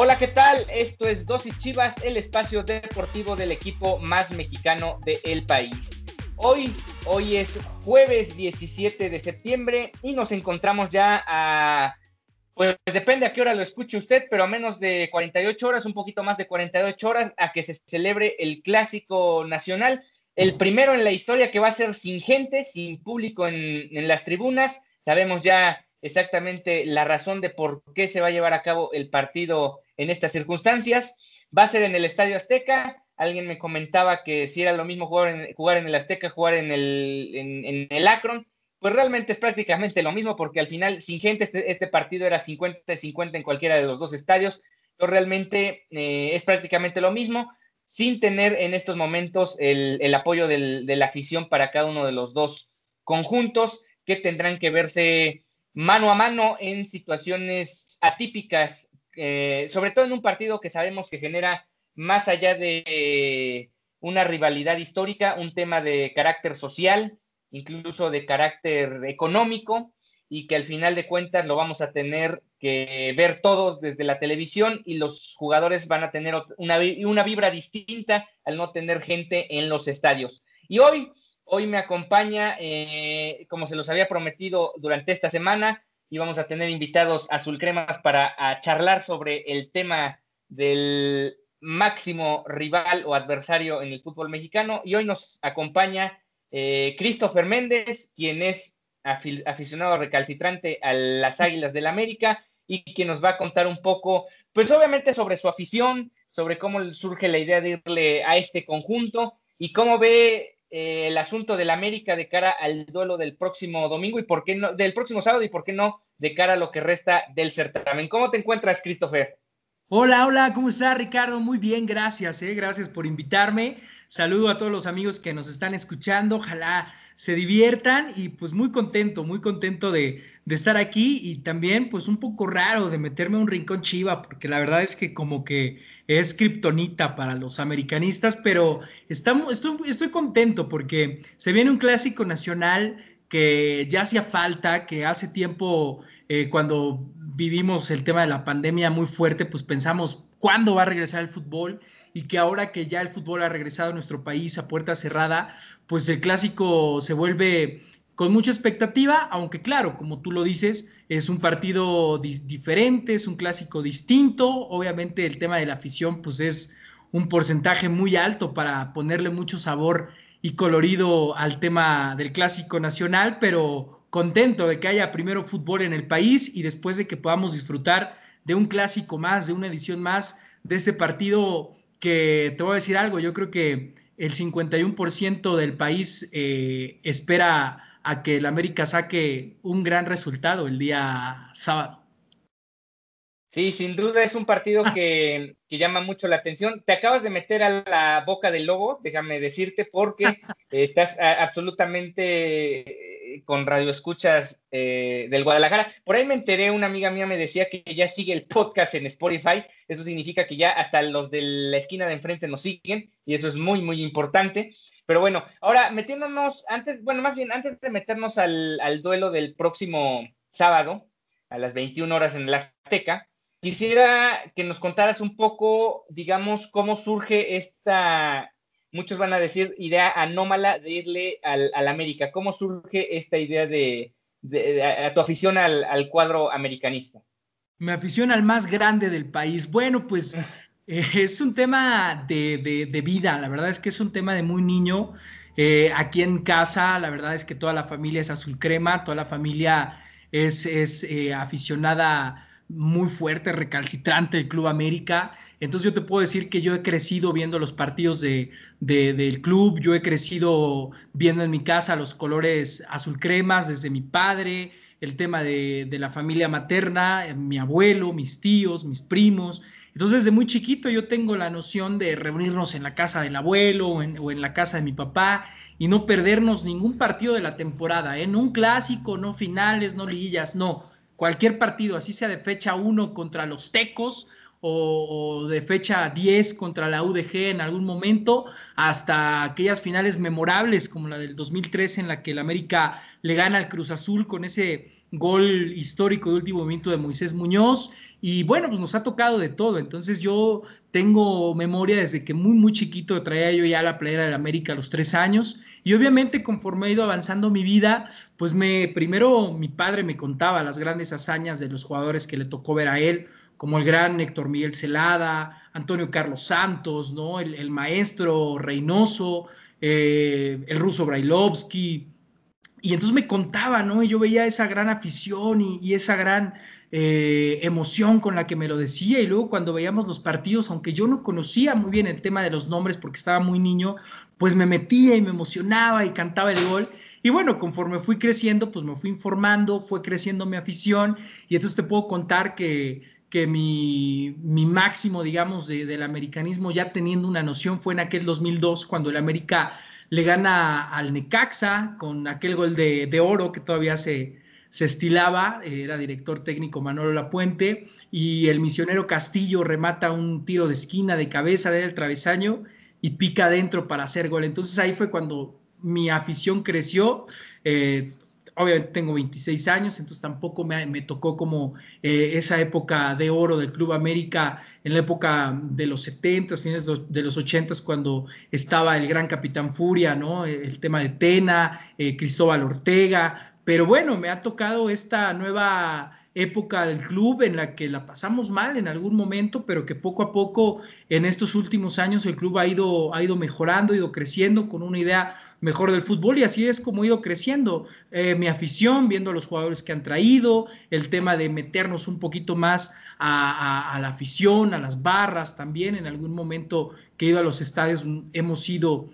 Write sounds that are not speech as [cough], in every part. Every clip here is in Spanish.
Hola, ¿qué tal? Esto es Dosis Chivas, el espacio deportivo del equipo más mexicano del país. Hoy, hoy es jueves 17 de septiembre y nos encontramos ya a, pues depende a qué hora lo escuche usted, pero a menos de 48 horas, un poquito más de 48 horas, a que se celebre el clásico nacional, el primero en la historia que va a ser sin gente, sin público en, en las tribunas. Sabemos ya exactamente la razón de por qué se va a llevar a cabo el partido en estas circunstancias. Va a ser en el Estadio Azteca alguien me comentaba que si era lo mismo jugar en, el Azteca, jugar en el, en, el Akron, pues realmente es prácticamente lo mismo porque al final sin gente este, este partido era 50-50 en cualquiera de los dos estadios, entonces realmente eh, es prácticamente lo mismo sin tener en estos momentos el, el apoyo de la afición para cada uno de los dos conjuntos que tendrán que verse mano a mano en situaciones atípicas, eh, sobre todo en un partido que sabemos que genera más allá de una rivalidad histórica, un tema de carácter social, incluso de carácter económico, y que al final de cuentas lo vamos a tener que ver todos desde la televisión y los jugadores van a tener una, vibra distinta al no tener gente en los estadios. Y hoy, hoy me acompaña, eh, como se los había prometido durante esta semana, y vamos a tener invitados azul cremas para charlar sobre el tema del máximo rival o adversario en el fútbol mexicano. Y hoy nos acompaña eh, Christopher Méndez, quien es aficionado recalcitrante a las Águilas del América y quien nos va a contar un poco, pues obviamente sobre su afición, sobre cómo surge la idea de irle a este conjunto y cómo ve eh, el asunto del América de cara al duelo del próximo domingo y por qué no, del próximo sábado y por qué no de cara a lo que resta del certamen. ¿Cómo te encuentras, Christopher? Hola, hola, ¿cómo está Ricardo? Muy bien, gracias, eh, gracias por invitarme. Saludo a todos los amigos que nos están escuchando, ojalá se diviertan y pues muy contento, muy contento de, estar aquí y también pues un poco raro de meterme un rincón chiva, porque la verdad es que como que es kriptonita para los americanistas, pero estamos, estoy, estoy contento porque se viene un clásico nacional que ya hacía falta, que hace tiempo eh, cuando vivimos el tema de la pandemia muy fuerte, pues pensamos cuándo va a regresar el fútbol y que ahora que ya el fútbol ha regresado a nuestro país a puerta cerrada, pues el clásico se vuelve con mucha expectativa, aunque claro, como tú lo dices, es un partido diferente, es un clásico distinto, obviamente el tema de la afición pues es un porcentaje muy alto para ponerle mucho sabor y colorido al tema del clásico nacional, pero contento de que haya primero fútbol en el país y después de que podamos disfrutar de un clásico más, de una edición más de este partido que te voy a decir algo, yo creo que el 51% del país eh, espera a que el América saque un gran resultado el día sábado. Sí, sin duda es un partido que, llama mucho la atención. Te acabas de meter a la boca del lobo, déjame decirte, porque [laughs] estás absolutamente eh, con radioescuchas eh, del Guadalajara. Por ahí me enteré, una amiga mía me decía que ya sigue el podcast en Spotify. Eso significa que ya hasta los de la esquina de enfrente nos siguen y eso es muy, muy importante. Pero bueno, ahora metiéndonos, antes, bueno, más bien antes de meternos al, al duelo del próximo sábado a las 21 horas en el Azteca, Quisiera que nos contaras un poco, digamos, cómo surge esta, muchos van a decir, idea anómala de irle al, América. ¿Cómo surge esta idea de, a tu afición al, cuadro americanista? Mi afición al más grande del país. Bueno, pues [laughs] eh, es un tema de, vida, la verdad es que es un tema de muy niño. Eh, aquí en casa, la verdad es que toda la familia es azul crema, toda la familia es, es eh, aficionada muy fuerte, recalcitrante del Club América. Entonces yo te puedo decir que yo he crecido viendo los partidos de, del club, yo he crecido viendo en mi casa los colores azul cremas desde mi padre, el tema de, de la familia materna, mi abuelo, mis tíos, mis primos. Entonces, desde muy chiquito yo tengo la noción de reunirnos en la casa del abuelo o en, la casa de mi papá y no perdernos ningún partido de la temporada, ¿eh? no un clásico, no finales, no liguillas, no. Cualquier partido, así sea de fecha 1 contra los Tecos o, de fecha 10 contra la UDG en algún momento, hasta aquellas finales memorables como la del 2003 en la que el América le gana al Cruz Azul con ese gol histórico de último momento de Moisés Muñoz. Y bueno, pues nos ha tocado de todo. Entonces yo tengo memoria desde que muy, muy chiquito traía yo ya la playera del América a los tres años. Y obviamente conforme he ido avanzando mi vida, pues me, primero mi padre me contaba las grandes hazañas de los jugadores que le tocó ver a él como el gran Héctor Miguel Celada, Antonio Carlos Santos, ¿no? el, maestro Reynoso, eh, el ruso Brailovsky. Y entonces me contaba, ¿no? Y yo veía esa gran afición y, esa gran eh, emoción con la que me lo decía. Y luego cuando veíamos los partidos, aunque yo no conocía muy bien el tema de los nombres porque estaba muy niño, pues me metía y me emocionaba y cantaba el gol. Y bueno, conforme fui creciendo, pues me fui informando, fue creciendo mi afición. Y entonces te puedo contar que que mi, máximo, digamos, del americanismo, ya teniendo una noción, fue en aquel 2002, cuando el América le gana al Necaxa con aquel gol de, oro que todavía se, se estilaba, era director técnico Manolo Lapuente, y el misionero Castillo remata un tiro de esquina de cabeza del travesaño y pica adentro para hacer gol. Entonces ahí fue cuando mi afición creció. Eh, obviamente tengo 26 años, entonces tampoco me, tocó como eh, esa época de oro del Club América, en la época de los 70, fines de los 80, cuando estaba el gran Capitán Furia, ¿no? El tema de Tena, eh, Cristóbal Ortega, pero bueno, me ha tocado esta nueva época del club en la que la pasamos mal en algún momento, pero que poco a poco en estos últimos años el club ha ido, ha ido mejorando, ha ido creciendo con una idea mejor del fútbol y así es como ha ido creciendo eh, mi afición, viendo a los jugadores que han traído, el tema de meternos un poquito más a, a la afición, a las barras también. En algún momento que he ido a los estadios hemos ido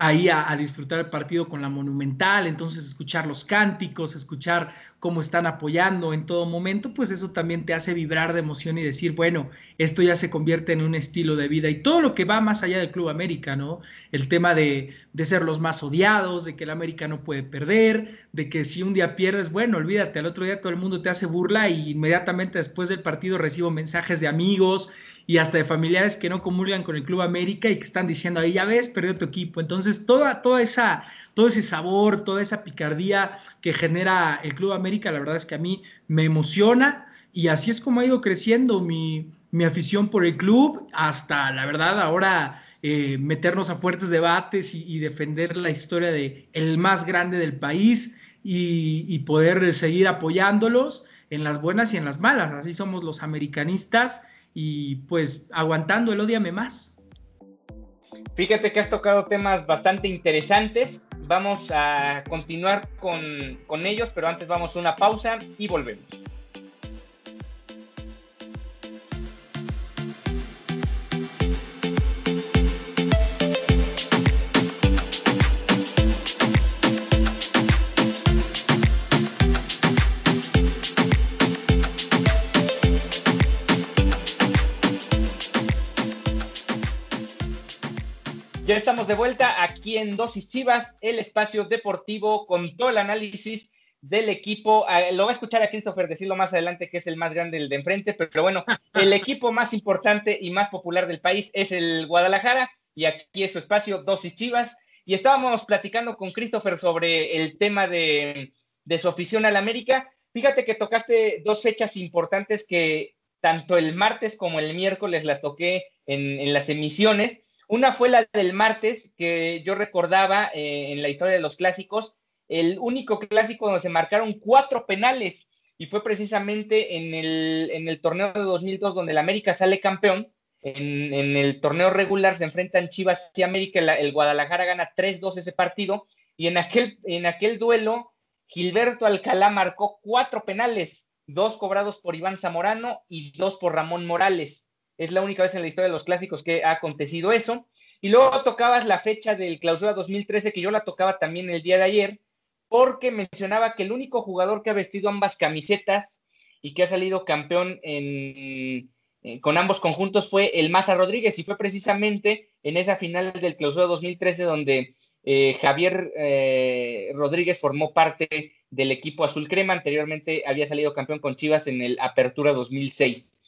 ahí a, disfrutar el partido con la Monumental, entonces escuchar los cánticos, escuchar cómo están apoyando en todo momento, pues eso también te hace vibrar de emoción y decir, bueno, esto ya se convierte en un estilo de vida y todo lo que va más allá del Club América, ¿no? El tema de, de ser los más odiados, de que el América no puede perder, de que si un día pierdes, bueno, olvídate, al otro día todo el mundo te hace burla y inmediatamente después del partido recibo mensajes de amigos y hasta de familiares que no comulgan con el Club América y que están diciendo, ahí ya ves, perdió tu equipo. Entonces, toda, toda esa, todo ese sabor, toda esa picardía que genera el Club América, la verdad es que a mí me emociona y así es como ha ido creciendo mi, afición por el club hasta, la verdad, ahora eh, meternos a fuertes debates y, defender la historia de el más grande del país y, poder seguir apoyándolos en las buenas y en las malas. Así somos los americanistas y pues aguantando el odiame más. Fíjate que has tocado temas bastante interesantes. Vamos a continuar con, con ellos, pero antes vamos a una pausa y volvemos. Ya estamos de vuelta aquí en Dosis Chivas, el espacio deportivo con todo el análisis del equipo. Ah, lo va a escuchar a Christopher decirlo más adelante que es el más grande, el de enfrente, pero bueno, el equipo más importante y más popular del país es el Guadalajara y aquí es su espacio Dosis Chivas. Y estábamos platicando con Christopher sobre el tema de, su afición al América. Fíjate que tocaste dos fechas importantes que tanto el martes como el miércoles las toqué en, en las emisiones una fue la del martes, que yo recordaba eh, en la historia de los clásicos, el único clásico donde se marcaron cuatro penales, y fue precisamente en el, en el torneo de 2002 donde el América sale campeón, en, el torneo regular se enfrentan Chivas y América, el, Guadalajara gana 3-2 ese partido y en aquel, en aquel duelo Gilberto Alcalá marcó cuatro penales, dos cobrados por Iván Zamorano y dos por Ramón Morales. Es la única vez en la historia de los clásicos que ha acontecido eso. Y luego tocabas la fecha del clausura 2013, que yo la tocaba también el día de ayer, porque mencionaba que el único jugador que ha vestido ambas camisetas y que ha salido campeón eh, con ambos conjuntos fue el Maza Rodríguez y fue precisamente en esa final del clausura 2013 donde eh, Javier eh, Rodríguez formó parte del equipo azul crema, anteriormente había salido campeón con Chivas en el Apertura 2006.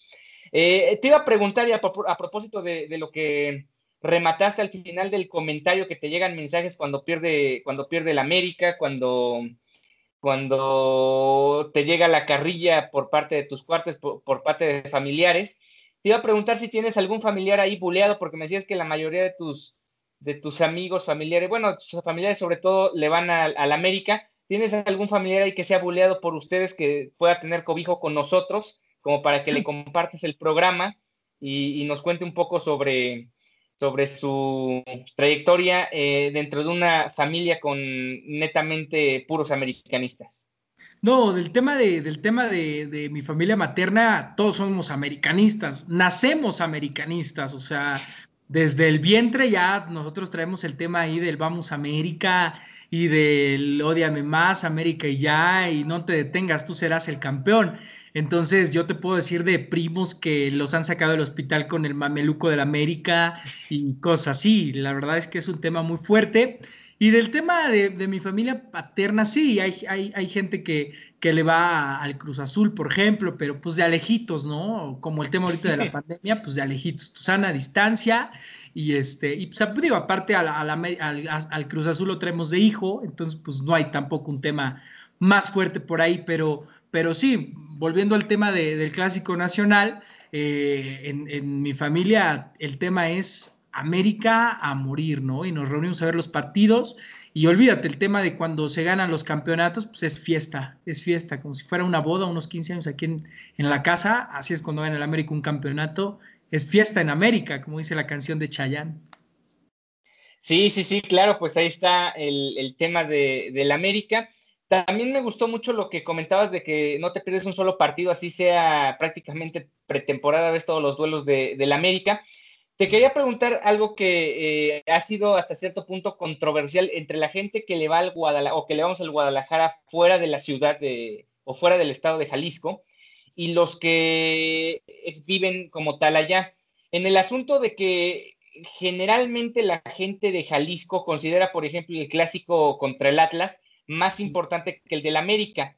Te iba a preguntar a, a propósito de, lo que remataste al final del comentario que te llegan mensajes cuando pierde, cuando pierde el América, cuando, cuando te llega la carrilla por parte de tus cuartos, por parte de familiares. Te iba a preguntar si tienes algún familiar ahí buleado, porque me decías que la mayoría de tus, de tus amigos, familiares, bueno, tus familiares sobre todo le van al, América. ¿Tienes algún familiar ahí que sea buleado por ustedes que pueda tener cobijo con nosotros, como para que le compartas el programa y, nos cuente un poco sobre, sobre su trayectoria eh, dentro de una familia con netamente puros americanistas? No, del tema de, del tema de, mi familia materna, todos somos americanistas, nacemos americanistas, o sea, desde el vientre ya nosotros traemos el tema ahí del vamos América y del odiame más, América y ya, y no te detengas, tú serás el campeón. Entonces yo te puedo decir de primos que los han sacado del hospital con el mameluco del América y cosas así. La verdad es que es un tema muy fuerte. Y del tema de, mi familia paterna, sí, hay, hay, gente que, que, le va al Cruz Azul, por ejemplo, pero pues de alejitos, ¿no? Como el tema ahorita de la [laughs] pandemia, pues de alejitos, tu sana distancia. Y este, y pues digo, aparte al, al, Cruz Azul lo traemos de hijo, entonces pues no hay tampoco un tema más fuerte por ahí, pero, pero sí, volviendo al tema del clásico nacional, eh, en, en mi familia el tema es América a morir, ¿no? Y nos reunimos a ver los partidos y olvídate, el tema de cuando se ganan los campeonatos, pues es fiesta, es fiesta, como si fuera una boda, unos 15 años aquí en, la casa, así es cuando gana el América un campeonato, es fiesta en América, como dice la canción de Chayanne. Sí, sí, sí, claro, pues ahí está el, tema de, del América. También me gustó mucho lo que comentabas de que no te pierdes un solo partido, así sea prácticamente pretemporada, ves todos los duelos de, del América. Te quería preguntar algo que eh, ha sido hasta cierto punto controversial entre la gente que le va al Guadalajara o que le vamos al Guadalajara fuera de la ciudad de, o fuera del estado de Jalisco y los que viven como tal allá. En el asunto de que generalmente la gente de Jalisco considera, por ejemplo, el clásico contra el Atlas más importante que el del América.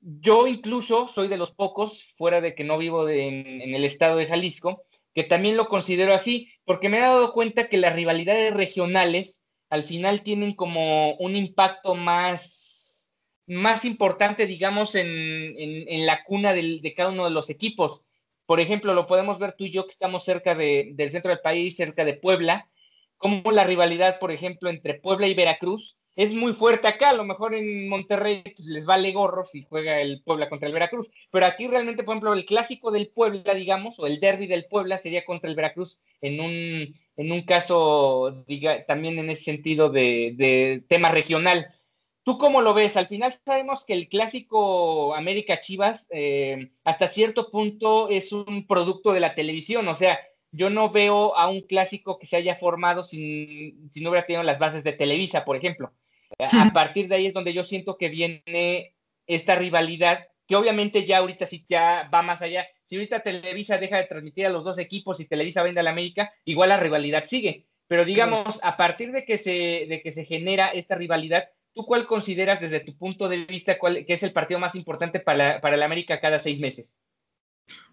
Yo incluso soy de los pocos, fuera de que no vivo en el estado de Jalisco, que también lo considero así, porque me he dado cuenta que las rivalidades regionales al final tienen como un impacto más, más importante, digamos, en, en, la cuna de cada uno de los equipos. Por ejemplo, lo podemos ver tú y yo que estamos cerca de, del centro del país, cerca de Puebla, como la rivalidad, por ejemplo, entre Puebla y Veracruz es muy fuerte acá. A lo mejor en Monterrey pues, les vale gorro si juega el Puebla contra el Veracruz. Pero aquí realmente, por ejemplo, el clásico del Puebla, digamos, o el derby del Puebla sería contra el Veracruz en un, en un caso, diga, también en ese sentido de, tema regional. ¿Tú cómo lo ves? Al final sabemos que el clásico América Chivas eh, hasta cierto punto es un producto de la televisión, o sea, yo no veo a un clásico que se haya formado sin, si no hubiera tenido las bases de Televisa, por ejemplo. A partir de ahí es donde yo siento que viene esta rivalidad, que obviamente ya ahorita sí ya va más allá. Si ahorita Televisa deja de transmitir a los dos equipos y Televisa vende a la América, igual la rivalidad sigue. Pero digamos, a partir de que se, de que se genera esta rivalidad, ¿tú cuál consideras desde tu punto de vista cuál, que es el partido más importante para, para la América cada seis meses?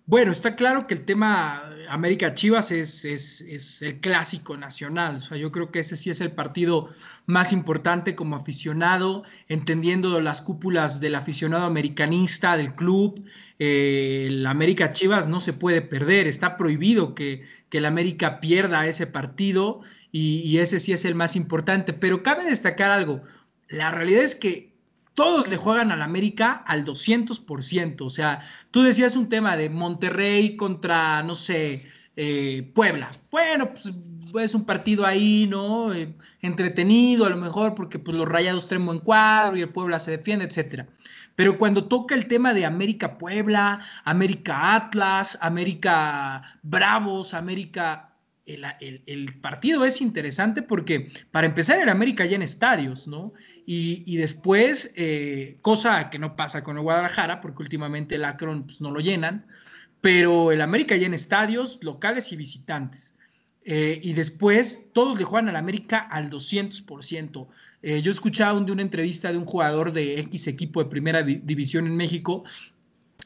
Bueno, está claro que el tema América Chivas es, es, el clásico nacional. O sea, yo creo que ese sí es el partido más importante como aficionado, entendiendo las cúpulas del aficionado americanista, del club. Eh, el América Chivas no se puede perder, está prohibido que, que el América pierda ese partido y, y ese sí es el más importante. Pero cabe destacar algo. La realidad es que todos le juegan al América al 200%. O sea, tú decías un tema de Monterrey contra, no sé, eh, Puebla. Bueno, pues es un partido ahí, ¿no? Eh, entretenido a lo mejor porque pues, los rayados traen buen cuadro y el Puebla se defiende, etcétera. Pero cuando toca el tema de América Puebla, América Atlas, América Bravos, América... El, partido es interesante porque para empezar el América ya en estadios, ¿no? Y, después, eh, cosa que no pasa con el Guadalajara, porque últimamente el Akron pues, no lo llenan, pero el América ya en estadios locales y visitantes. Eh, y después todos le juegan al América al 200%. Eh, yo escuchaba un, de una entrevista de un jugador de X equipo de primera división en México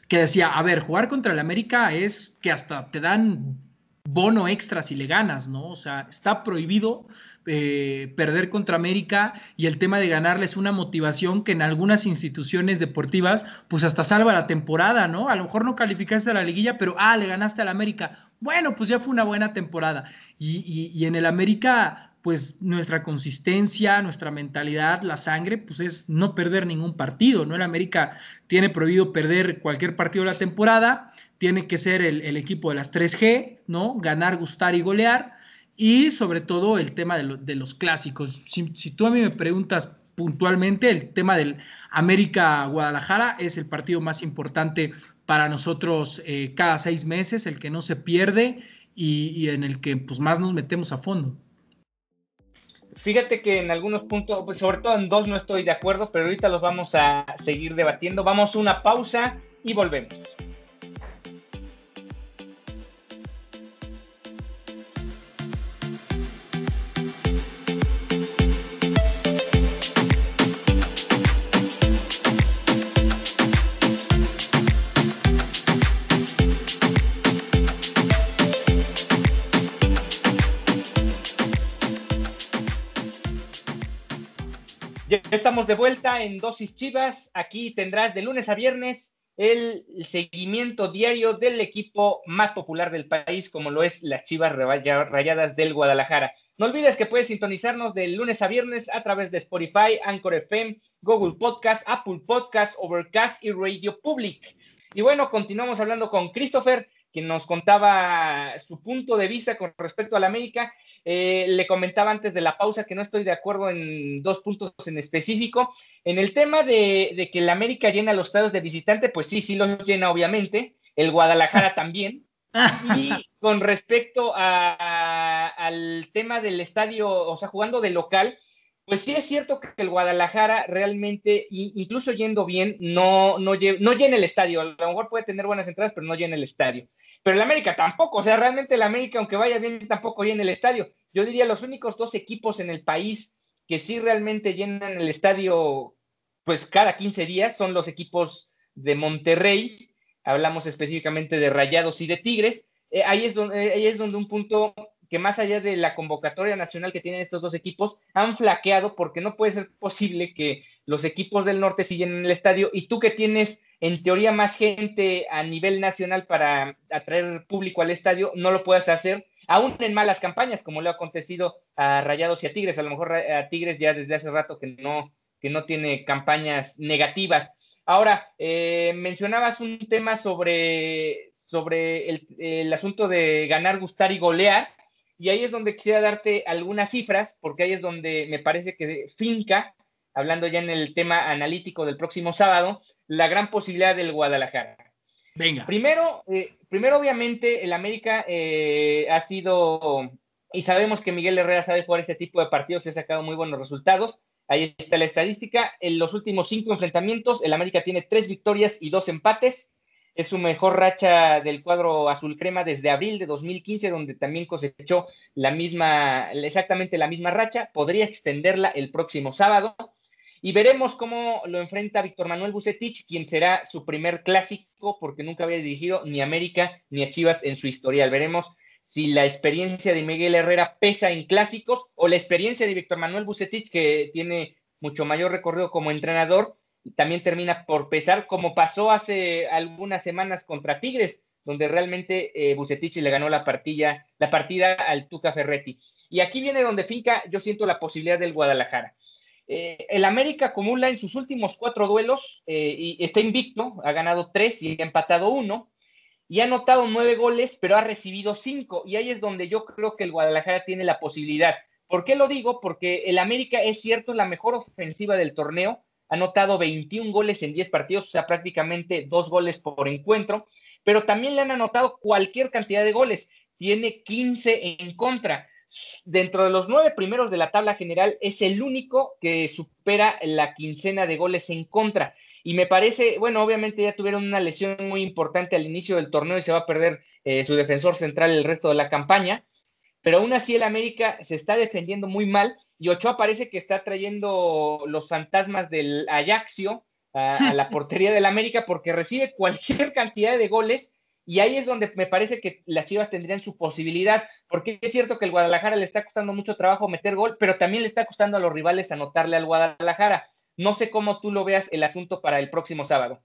que decía, a ver, jugar contra el América es que hasta te dan bono extra si le ganas, ¿no? O sea, está prohibido eh, perder contra América y el tema de ganarle es una motivación que en algunas instituciones deportivas pues hasta salva la temporada, ¿no? A lo mejor no calificaste a la liguilla, pero ah, le ganaste al América. Bueno, pues ya fue una buena temporada. Y, y en el América pues nuestra consistencia, nuestra mentalidad, la sangre, pues es no perder ningún partido, ¿no? El América tiene prohibido perder cualquier partido de la temporada, tiene que ser el, equipo de las 3G, ¿no? Ganar, gustar y golear, y sobre todo el tema de, los clásicos. Si, tú a mí me preguntas puntualmente, el tema del América-Guadalajara es el partido más importante para nosotros eh, cada seis meses, el que no se pierde y, en el que pues, más nos metemos a fondo. Fíjate que en algunos puntos, pues sobre todo en dos no estoy de acuerdo, pero ahorita los vamos a seguir debatiendo. Vamos a una pausa y volvemos. Estamos de vuelta en Dosis Chivas. Aquí tendrás de lunes a viernes el, seguimiento diario del equipo más popular del país, como lo es las Chivas Rayadas del Guadalajara. No olvides que puedes sintonizarnos de lunes a viernes a través de Spotify, Anchor FM, Google Podcast, Apple Podcast, Overcast y Radio Public. Y bueno, continuamos hablando con Christopher, quien nos contaba su punto de vista con respecto a la América eh, le comentaba antes de la pausa que no estoy de acuerdo en dos puntos en específico. En el tema de, que el América llena los estados de visitante, pues sí, sí los llena obviamente. El Guadalajara [laughs] también. Y con respecto al tema del estadio, o sea, jugando de local, pues sí es cierto que el Guadalajara realmente, incluso yendo bien, no, no, no llena el estadio. A lo mejor puede tener buenas entradas, pero no llena el estadio pero el América tampoco, o sea, realmente el América, aunque vaya bien, tampoco llena el estadio. Yo diría los únicos dos equipos en el país que sí realmente llenan el estadio, pues cada 15 días, son los equipos de Monterrey, hablamos específicamente de Rayados y de Tigres. Eh, ahí, es donde, ahí es donde un punto que más allá de la convocatoria nacional que tienen estos dos equipos, han flaqueado porque no puede ser posible que los equipos del norte siguen en el estadio y tú que tienes en teoría más gente a nivel nacional para atraer público al estadio, no lo puedas hacer, aún en malas campañas, como le ha acontecido a Rayados y a Tigres, a lo mejor a Tigres ya desde hace rato que no, que no tiene campañas negativas. Ahora, eh, mencionabas un tema sobre, sobre el, el asunto de ganar, gustar y golear, y ahí es donde quisiera darte algunas cifras, porque ahí es donde me parece que finca, hablando ya en el tema analítico del próximo sábado, la gran posibilidad del Guadalajara. Venga. Primero, eh, primero obviamente, el América eh, ha sido, y sabemos que Miguel Herrera sabe jugar este tipo de partidos y ha sacado muy buenos resultados. Ahí está la estadística. En los últimos cinco enfrentamientos, el América tiene tres victorias y dos empates. Es su mejor racha del cuadro azul crema desde abril de 2015, donde también cosechó la misma, exactamente la misma racha. Podría extenderla el próximo sábado y veremos cómo lo enfrenta Víctor Manuel Bucetich, quien será su primer clásico, porque nunca había dirigido ni América ni Chivas en su historial. Veremos si la experiencia de Miguel Herrera pesa en clásicos o la experiencia de Víctor Manuel Bucetich, que tiene mucho mayor recorrido como entrenador, también termina por pesar, como pasó hace algunas semanas contra Tigres, donde realmente eh, Bucetich le ganó la partida, la partida al Tuca Ferretti. Y aquí viene donde finca, yo siento la posibilidad del Guadalajara. Eh, el América acumula en sus últimos cuatro duelos eh, y está invicto, ha ganado tres y ha empatado uno. y ha anotado nueve goles, pero ha recibido cinco. Y ahí es donde yo creo que el Guadalajara tiene la posibilidad. ¿Por qué lo digo? Porque el América es cierto la mejor ofensiva del torneo, ha anotado 21 goles en 10 partidos, o sea, prácticamente dos goles por encuentro, pero también le han anotado cualquier cantidad de goles, tiene 15 en contra. Dentro de los nueve primeros de la tabla general, es el único que supera la quincena de goles en contra. Y me parece, bueno, obviamente ya tuvieron una lesión muy importante al inicio del torneo y se va a perder eh, su defensor central el resto de la campaña, pero aún así el América se está defendiendo muy mal y Ochoa parece que está trayendo los fantasmas del Ajaxio a, la [laughs] portería del América porque recibe cualquier cantidad de goles y ahí es donde me parece que las Chivas tendrían su posibilidad, porque es cierto que el Guadalajara le está costando mucho trabajo meter gol, pero también le está costando a los rivales anotarle al Guadalajara. No sé cómo tú lo veas el asunto para el próximo sábado.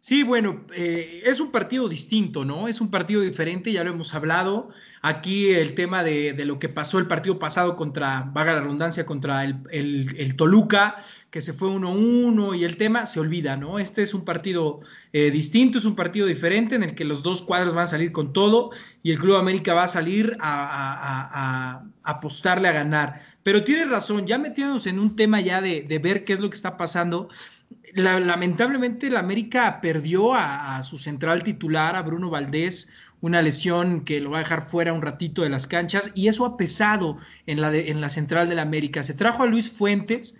Sí, bueno, eh, es un partido distinto, ¿no? Es un partido diferente, ya lo hemos hablado. Aquí el tema de, lo que pasó el partido pasado contra, vaga la redundancia, contra el, Toluca, que se fue 1-1 y el tema se olvida, ¿no? Este es un partido eh, distinto, es un partido diferente en el que los dos cuadros van a salir con todo y el Club América va a salir a, apostarle a ganar. Pero tiene razón, ya metiéndonos en un tema ya de, de ver qué es lo que está pasando lamentablemente la América perdió a, su central titular, a Bruno Valdés, una lesión que lo va a dejar fuera un ratito de las canchas y eso ha pesado en la, en la central de la América. Se trajo a Luis Fuentes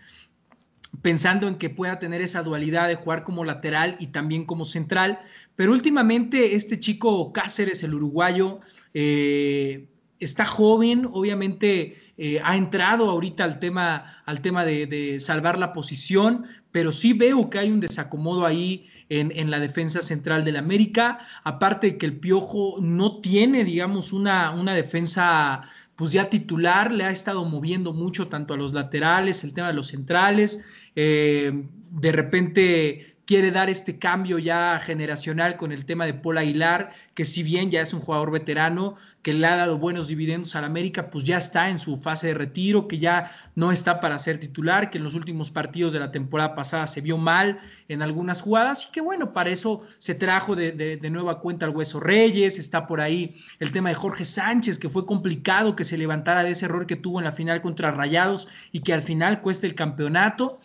pensando en que pueda tener esa dualidad de jugar como lateral y también como central, pero últimamente este chico Cáceres, el uruguayo, eh, está joven, obviamente eh, ha entrado ahorita al tema, al tema de, salvar la posición, pero sí veo que hay un desacomodo ahí en, la defensa central del América, aparte de que el Piojo no tiene, digamos, una, una defensa pues ya titular, le ha estado moviendo mucho tanto a los laterales, el tema de los centrales, eh, de repente quiere dar este cambio ya generacional con el tema de Paul Aguilar, que si bien ya es un jugador veterano, que le ha dado buenos dividendos al América, pues ya está en su fase de retiro, que ya no está para ser titular, que en los últimos partidos de la temporada pasada se vio mal en algunas jugadas y que bueno, para eso se trajo de, nueva cuenta al Hueso Reyes, está por ahí el tema de Jorge Sánchez, que fue complicado que se levantara de ese error que tuvo en la final contra Rayados y que al final cuesta el campeonato.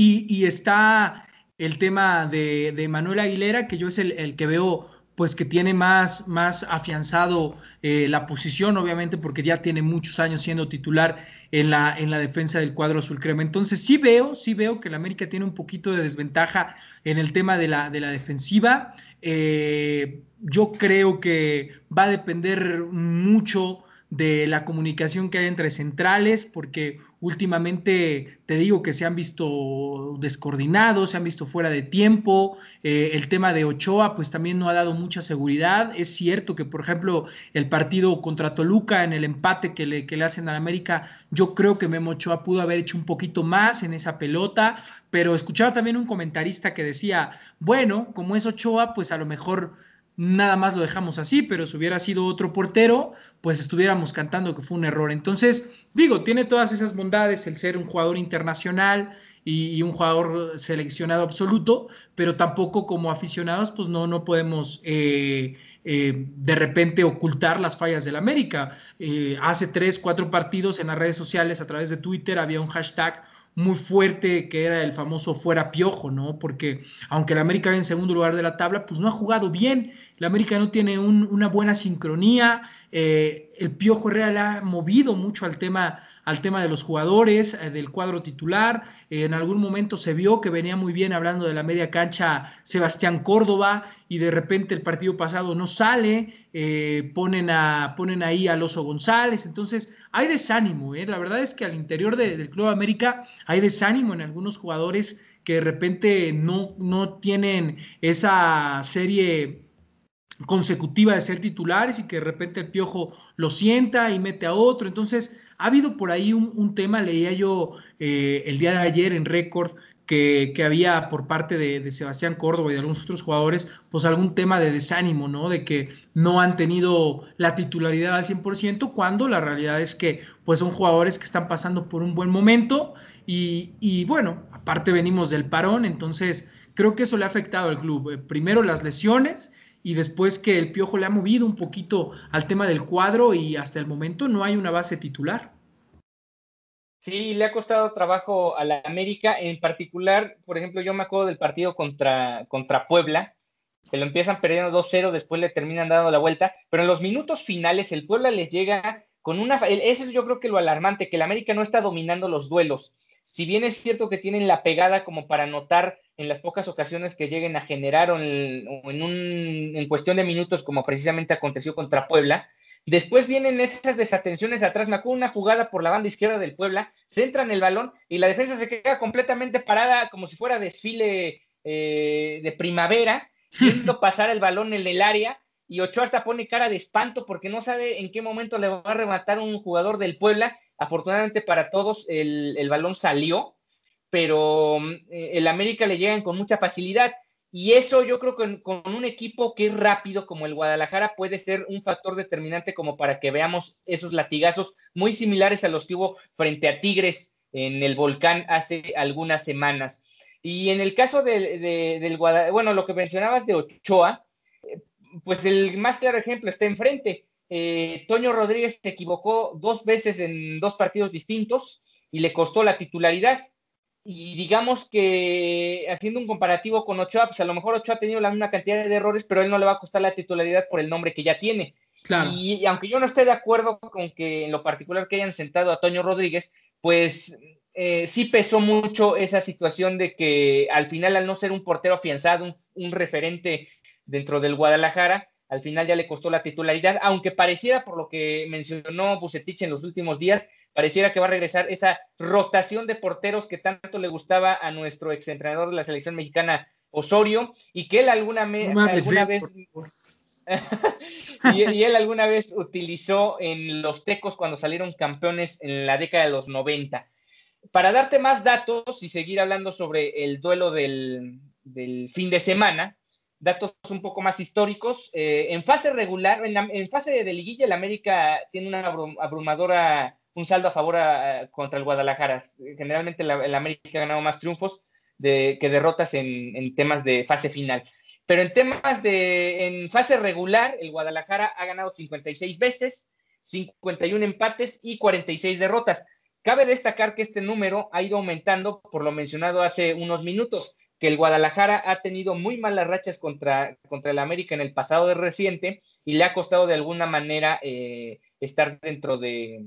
Y, está el tema de, Manuel Aguilera, que yo es el, que veo pues que tiene más, más afianzado eh, la posición, obviamente porque ya tiene muchos años siendo titular en la, en la defensa del cuadro azul crema. Entonces sí veo, sí veo que el América tiene un poquito de desventaja en el tema de la, de la defensiva. Eh, yo creo que va a depender mucho de la comunicación que hay entre centrales, porque últimamente te digo que se han visto descoordinados, se han visto fuera de tiempo. Eh, el tema de Ochoa, pues también no ha dado mucha seguridad. Es cierto que, por ejemplo, el partido contra Toluca, en el empate que le, que le hacen al América, yo creo que Memo Ochoa pudo haber hecho un poquito más en esa pelota, pero escuchaba también un comentarista que decía, bueno, como es Ochoa, pues a lo mejor nada más lo dejamos así, pero si hubiera sido otro portero, pues estuviéramos cantando que fue un error. Entonces, digo, tiene todas esas bondades el ser un jugador internacional y, un jugador seleccionado absoluto, pero tampoco como aficionados, pues no, no podemos... Eh, eh, de repente ocultar las fallas del América. Eh, hace tres, cuatro partidos en las redes sociales, a través de Twitter, había un hashtag muy fuerte que era el famoso fuera piojo, ¿no? Porque aunque el América en segundo lugar de la tabla, pues no ha jugado bien. El América no tiene una buena sincronía. Eh, el piojo real ha movido mucho al tema al tema de los jugadores, eh, del cuadro titular. Eh, en algún momento se vio que venía muy bien hablando de la media cancha Sebastián Córdoba y de repente el partido pasado no sale, eh, ponen, a, ponen ahí al Oso González. Entonces hay desánimo. La verdad es que al interior del Club América hay desánimo en algunos jugadores que de repente no, no tienen esa serie consecutiva de ser titulares y que de repente el piojo lo sienta y mete a otro. Entonces, ha habido por ahí un, tema, leía yo eh, el día de ayer en récord, que, había por parte de, Sebastián Córdoba y de algunos otros jugadores, pues algún tema de desánimo, ¿no? De que no han tenido la titularidad al 100%, cuando la realidad es que pues son jugadores que están pasando por un buen momento y, y bueno, aparte venimos del parón, entonces creo que eso le ha afectado al club. Eh, primero las lesiones y después que el Piojo le ha movido un poquito al tema del cuadro y hasta el momento no hay una base titular. Sí, le ha costado trabajo a la América, en particular, por ejemplo, yo me acuerdo del partido contra, contra Puebla, que lo empiezan perdiendo 2-0, después le terminan dando la vuelta, pero en los minutos finales el Puebla les llega con una... Eso es yo creo que lo alarmante, que el América no está dominando los duelos. Si bien es cierto que tienen la pegada como para notar en las pocas ocasiones que lleguen a generar o en, un, en cuestión de minutos, como precisamente aconteció contra Puebla, Después vienen esas desatenciones atrás. Me acuerdo una jugada por la banda izquierda del Puebla, en el balón y la defensa se queda completamente parada como si fuera desfile eh, de primavera, viendo pasar el balón en el área y Ochoa hasta pone cara de espanto porque no sabe en qué momento le va a rematar un jugador del Puebla. Afortunadamente para todos el, el balón salió, pero eh, el América le llegan con mucha facilidad. Y eso yo creo que con, un equipo que es rápido como el Guadalajara puede ser un factor determinante como para que veamos esos latigazos muy similares a los que hubo frente a Tigres en el volcán hace algunas semanas. Y en el caso del Guadalajara, bueno, lo que mencionabas de Ochoa, eh, pues el más claro ejemplo está enfrente. Eh, Toño Rodríguez se equivocó dos veces en dos partidos distintos y le costó la titularidad y digamos que haciendo un comparativo con Ochoa, pues a lo mejor Ochoa ha tenido la misma cantidad de errores, pero a él no le va a costar la titularidad por el nombre que ya tiene. Y, aunque yo no esté de acuerdo con que en lo particular que hayan sentado a Toño Rodríguez, pues eh, sí pesó mucho esa situación de que al final, al no ser un portero afianzado, un, referente dentro del Guadalajara, al final ya le costó la titularidad, aunque pareciera, por lo que mencionó Bucetich en los últimos días, pareciera que va a regresar esa rotación de porteros que tanto le gustaba a nuestro exentrenador de la selección mexicana, Osorio, y que él alguna, alguna vez... [laughs] y, él alguna vez utilizó en los Tecos cuando salieron campeones en la década de los 90. Para darte más datos y seguir hablando sobre el duelo del, fin de semana, datos un poco más históricos. Eh, en fase regular, en, fase de liguilla, el América tiene una abrumadora un saldo a favor contra el Guadalajara. Generalmente el América ha ganado más triunfos que derrotas en, temas de fase final. Pero en temas de, en fase regular, el Guadalajara ha ganado 56 veces, 51 empates y 46 derrotas. Cabe destacar que este número ha ido aumentando por lo mencionado hace unos minutos, que el Guadalajara ha tenido muy malas rachas contra, contra el América en el pasado de reciente y le ha costado de alguna manera eh, estar dentro de,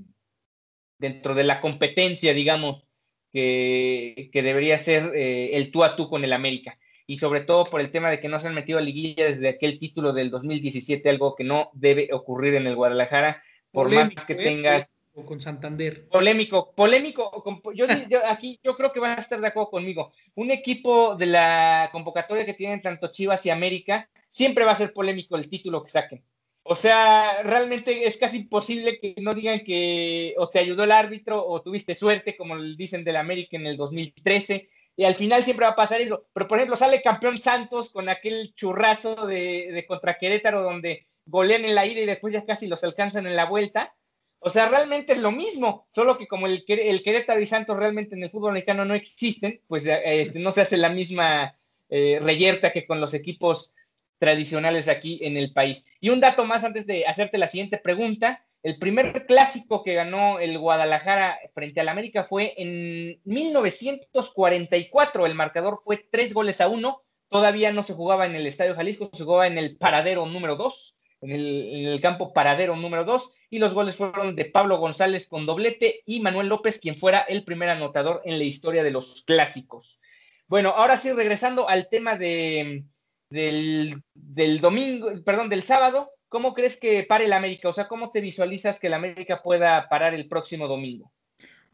dentro de la competencia, digamos, que, debería ser eh, el tú a tú con el América. Y sobre todo por el tema de que no se han metido a liguilla desde aquel título del 2017, algo que no debe ocurrir en el Guadalajara, por más que ¿eh? tengas... O con Santander. Polémico, polémico. Yo, aquí yo creo que van a estar de acuerdo conmigo. Un equipo de la convocatoria que tienen tanto Chivas y América, siempre va a ser polémico el título que saquen. O sea, realmente es casi imposible que no digan que o te ayudó el árbitro o tuviste suerte, como dicen del América en el 2013, y al final siempre va a pasar eso. Pero, por ejemplo, sale campeón Santos con aquel churrazo de, contra Querétaro donde golean en la ida y después ya casi los alcanzan en la vuelta. O sea, realmente es lo mismo, solo que como el, Querétaro y Santos realmente en el fútbol mexicano no existen, pues este, no se hace la misma eh, reyerta que con los equipos tradicionales aquí en el país. Y un dato más antes de hacerte la siguiente pregunta. El primer clásico que ganó el Guadalajara frente al América fue en 1944. El marcador fue tres goles a uno. Todavía no se jugaba en el Estadio Jalisco, se jugaba en el paradero número dos, en el, campo paradero número dos. Y los goles fueron de Pablo González con doblete y Manuel López, quien fuera el primer anotador en la historia de los clásicos. Bueno, ahora sí, regresando al tema de, del, domingo, perdón, del sábado, ¿cómo crees que pare el América? O sea, ¿cómo te visualizas que el América pueda parar el próximo domingo?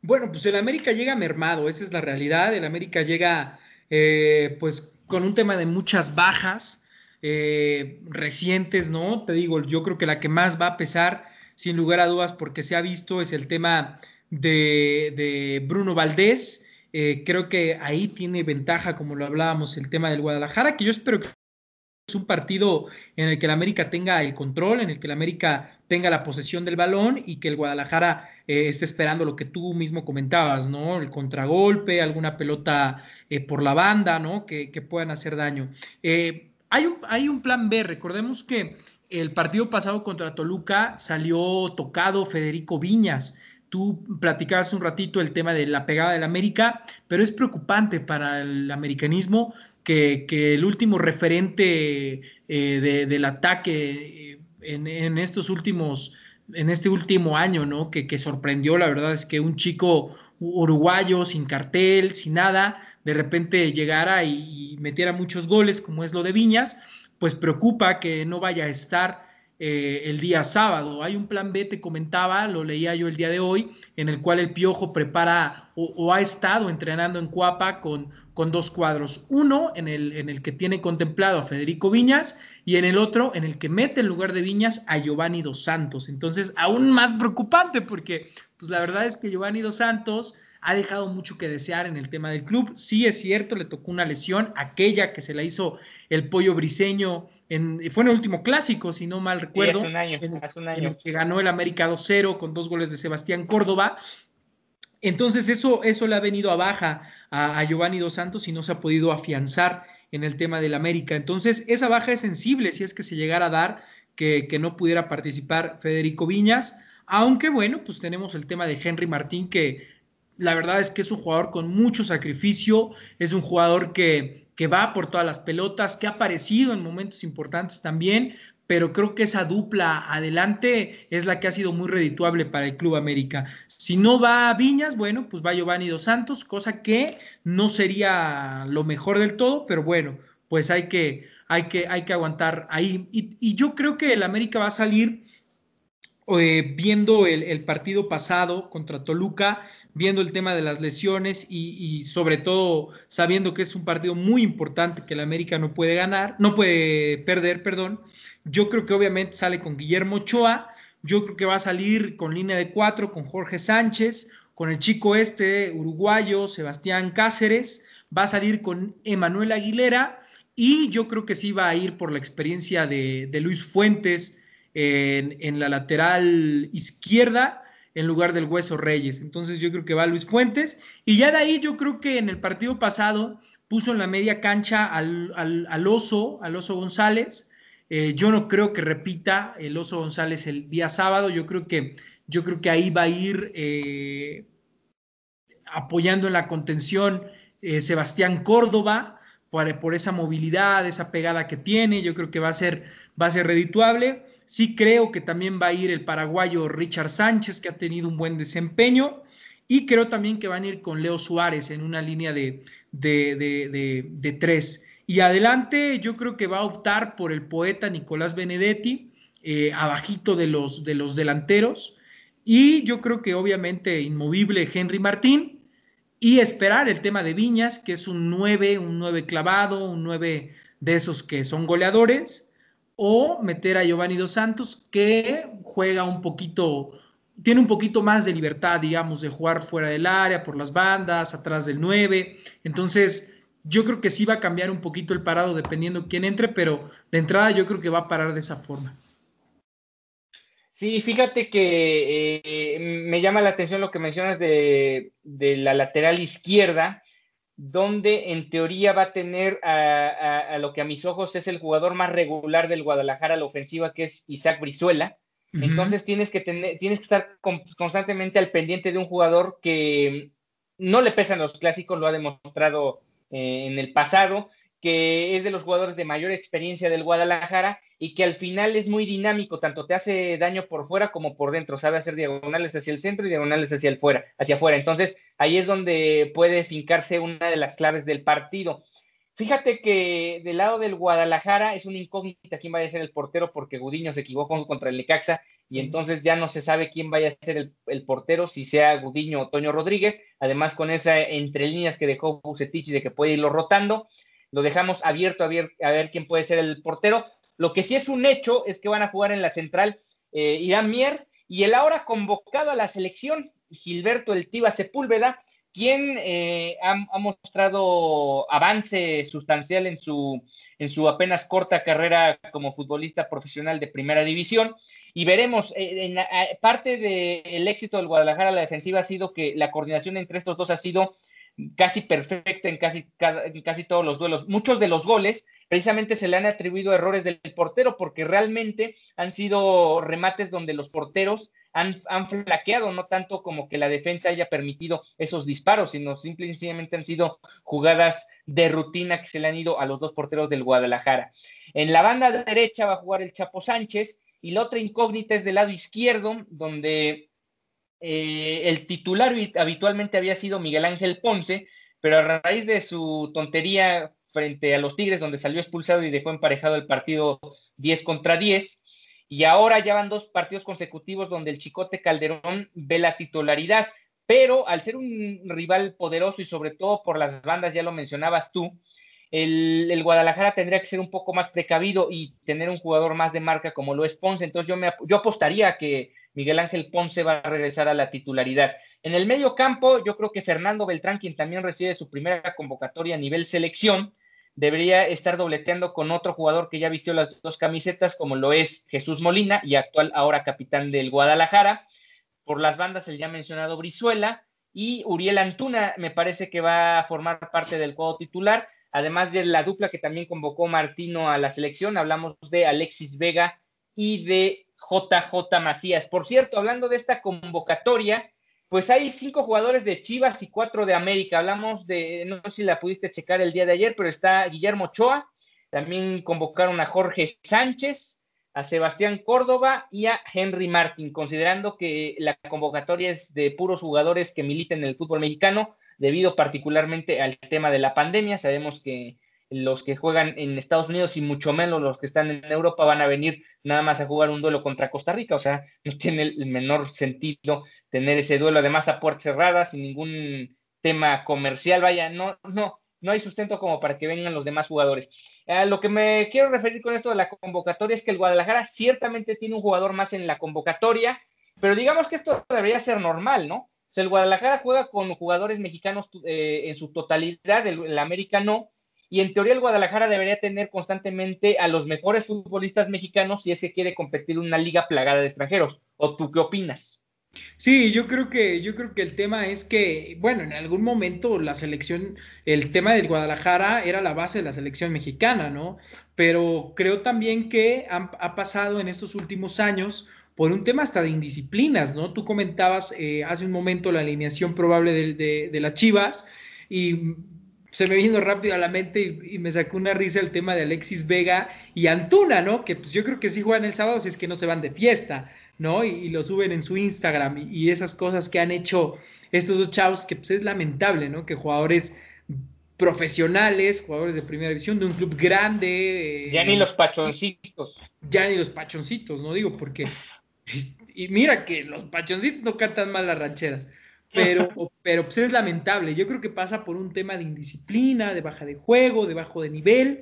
Bueno, pues el América llega mermado, esa es la realidad. El América llega eh, pues con un tema de muchas bajas eh, recientes, ¿no? Te digo, yo creo que la que más va a pesar, sin lugar a dudas, porque se ha visto, es el tema de, de Bruno Valdés. Eh, creo que ahí tiene ventaja, como lo hablábamos, el tema del Guadalajara, que yo espero que es un partido en el que el América tenga el control, en el que el América tenga la posesión del balón y que el Guadalajara eh, esté esperando lo que tú mismo comentabas, ¿no? El contragolpe, alguna pelota eh, por la banda, ¿no? Que, puedan hacer daño. Eh, hay un, hay un plan B. Recordemos que el partido pasado contra Toluca salió tocado Federico Viñas. Tú platicabas un ratito el tema de la pegada del América, pero es preocupante para el americanismo que, el último referente eh, del ataque eh, en, estos últimos, en este último año, ¿no? Que, que, sorprendió, la verdad es que un chico uruguayo sin cartel, sin nada, de repente llegara y, y metiera muchos goles, como es lo de Viñas, pues preocupa que no vaya a estar eh, el día sábado. Hay un plan B, te comentaba, lo leía yo el día de hoy, en el cual el Piojo prepara o, ha estado entrenando en Cuapa con, con dos cuadros. Uno en el, en el que tiene contemplado a Federico Viñas y en el otro en el que mete en lugar de Viñas a Giovanni Dos Santos. Entonces, aún más preocupante porque, pues la verdad es que Giovanni Dos Santos ha dejado mucho que desear en el tema del club. Sí es cierto, le tocó una lesión, aquella que se la hizo el pollo briseño, en, fue en el último clásico, si no mal recuerdo, un año, en, un año. que ganó el América 2-0 con dos goles de Sebastián Córdoba. Entonces eso, eso le ha venido a baja a, Giovanni Dos Santos y no se ha podido afianzar en el tema del América. Entonces esa baja es sensible si es que se llegara a dar que, que no pudiera participar Federico Viñas. Aunque bueno, pues tenemos el tema de Henry Martín que la verdad es que es un jugador con mucho sacrificio, es un jugador que, que va por todas las pelotas, que ha aparecido en momentos importantes también, pero creo que esa dupla adelante es la que ha sido muy redituable para el Club América. Si no va a Viñas, bueno, pues va Giovanni Dos Santos, cosa que no sería lo mejor del todo, pero bueno, pues hay que, hay que, hay que aguantar ahí. Y, yo creo que el América va a salir eh, viendo el, el, partido pasado contra Toluca, viendo el tema de las lesiones y, sobre todo sabiendo que es un partido muy importante que el América no puede ganar, no puede perder, perdón. Yo creo que obviamente sale con Guillermo Ochoa, yo creo que va a salir con línea de cuatro, con Jorge Sánchez, con el chico este uruguayo, Sebastián Cáceres, va a salir con Emanuel Aguilera y yo creo que sí va a ir por la experiencia de, Luis Fuentes en, en la lateral izquierda en lugar del Hueso Reyes. Entonces yo creo que va Luis Fuentes. Y ya de ahí yo creo que en el partido pasado puso en la media cancha al, oso, al oso González. Eh, yo no creo que repita el oso González el día sábado. Yo creo que, yo creo que ahí va a ir eh, apoyando en la contención eh, Sebastián Córdoba por, esa movilidad, esa pegada que tiene. Yo creo que va a ser, va a ser redituable. Sí creo que también va a ir el paraguayo Richard Sánchez, que ha tenido un buen desempeño. Y creo también que van a ir con Leo Suárez en una línea de, de, tres. Y adelante yo creo que va a optar por el poeta Nicolás Benedetti, eh, abajito de los, de los delanteros. Y yo creo que obviamente inmovible Henry Martín. Y esperar el tema de Viñas, que es un 9, un 9 clavado, un 9 de esos que son goleadores o meter a Giovanni Dos Santos, que juega un poquito, tiene un poquito más de libertad, digamos, de jugar fuera del área, por las bandas, atrás del 9. Entonces, yo creo que sí va a cambiar un poquito el parado dependiendo quién entre, pero de entrada yo creo que va a parar de esa forma. Sí, fíjate que eh, me llama la atención lo que mencionas de, de la lateral izquierda donde en teoría va a tener a, lo que a mis ojos es el jugador más regular del Guadalajara a la ofensiva, que es Isaac Brizuela. Entonces tienes que, tener, tienes que estar constantemente al pendiente de un jugador que no le pesan los clásicos, lo ha demostrado eh, en el pasado, que es de los jugadores de mayor experiencia del Guadalajara y que al final es muy dinámico, tanto te hace daño por fuera como por dentro, sabe hacer diagonales hacia el centro y diagonales hacia el fuera, hacia afuera. Entonces, ahí es donde puede fincarse una de las claves del partido. Fíjate que del lado del Guadalajara es una incógnita quién vaya a ser el portero porque Gudiño se equivocó contra el Necaxa y entonces ya no se sabe quién vaya a ser el, portero, si sea Gudiño o Toño Rodríguez, además con esa entre líneas que dejó Bucetich de que puede irlo rotando, lo dejamos abierto a ver, quién puede ser el portero, lo que sí es un hecho es que van a jugar en la central eh, Irán Mier y el ahora convocado a la selección, Gilberto El Tiva Sepúlveda, quien eh, ha, mostrado avance sustancial en su, en su apenas corta carrera como futbolista profesional de primera división. Y veremos, eh, en, parte del éxito del Guadalajara la defensiva ha sido que la coordinación entre estos dos ha sido casi perfecta en casi, casi todos los duelos. Muchos de los goles precisamente se le han atribuido errores del portero porque realmente han sido remates donde los porteros han, han, flaqueado, no tanto como que la defensa haya permitido esos disparos, sino simplemente han sido jugadas de rutina que se le han ido a los dos porteros del Guadalajara. En la banda derecha va a jugar el Chapo Sánchez y la otra incógnita es del lado izquierdo, donde eh, el titular habitualmente había sido Miguel Ángel Ponce, pero a raíz de su tontería frente a los Tigres, donde salió expulsado y dejó emparejado el partido 10 contra 10, y ahora ya van dos partidos consecutivos donde el Chicote Calderón ve la titularidad, pero al ser un rival poderoso y sobre todo por las bandas, ya lo mencionabas tú, el, Guadalajara tendría que ser un poco más precavido y tener un jugador más de marca como lo es Ponce. Entonces yo, me, yo apostaría que Miguel Ángel Ponce va a regresar a la titularidad. En el medio campo, yo creo que Fernando Beltrán, quien también recibe su primera convocatoria a nivel selección, debería estar dobleteando con otro jugador que ya vistió las dos camisetas, como lo es Jesús Molina y actual ahora capitán del Guadalajara. Por las bandas, el ya mencionado Brizuela y Uriel Antuna me parece que va a formar parte del juego titular además de la dupla que también convocó Martino a la selección, hablamos de Alexis Vega y de JJ Macías. Por cierto, hablando de esta convocatoria, pues hay cinco jugadores de Chivas y cuatro de América. Hablamos de, no sé si la pudiste checar el día de ayer, pero está Guillermo Ochoa, también convocaron a Jorge Sánchez, a Sebastián Córdoba y a Henry Martín, considerando que la convocatoria es de puros jugadores que militen en el fútbol mexicano, debido particularmente al tema de la pandemia. Sabemos que los que juegan en Estados Unidos y mucho menos los que están en Europa van a venir nada más a jugar un duelo contra Costa Rica, o sea, [laughs] no tiene el menor sentido tener ese duelo además a puertas cerradas sin ningún tema comercial, vaya, no, no, no hay sustento como para que vengan los demás jugadores. A lo que me quiero referir con esto de la convocatoria es que el Guadalajara ciertamente tiene un jugador más en la convocatoria, pero digamos que esto debería ser normal, ¿no? el Guadalajara juega con jugadores mexicanos eh, en su totalidad, el, América no, y en teoría el Guadalajara debería tener constantemente a los mejores futbolistas mexicanos si es que quiere competir en una liga plagada de extranjeros. ¿O tú qué opinas? Sí, yo creo que yo creo que el tema es que, bueno, en algún momento la selección, el tema del Guadalajara era la base de la selección mexicana, ¿no? Pero creo también que ha pasado en estos últimos años por un tema hasta de indisciplinas, ¿no? Tú comentabas eh, hace un momento la alineación probable de, las Chivas y se me vino rápido a la mente y, me sacó una risa el tema de Alexis Vega y Antuna, ¿no? Que pues yo creo que sí juegan el sábado si es que no se van de fiesta, ¿no? Y, lo suben en su Instagram y, esas cosas que han hecho estos dos chavos que pues es lamentable, ¿no? Que jugadores profesionales, jugadores de primera división, de un club grande. Eh, ya ni los pachoncitos. Ya ni los pachoncitos, no digo, porque y mira que los pachoncitos no cantan mal las rancheras, pero, [laughs] pero pues es lamentable. Yo creo que pasa por un tema de indisciplina, de baja de juego, de bajo de nivel,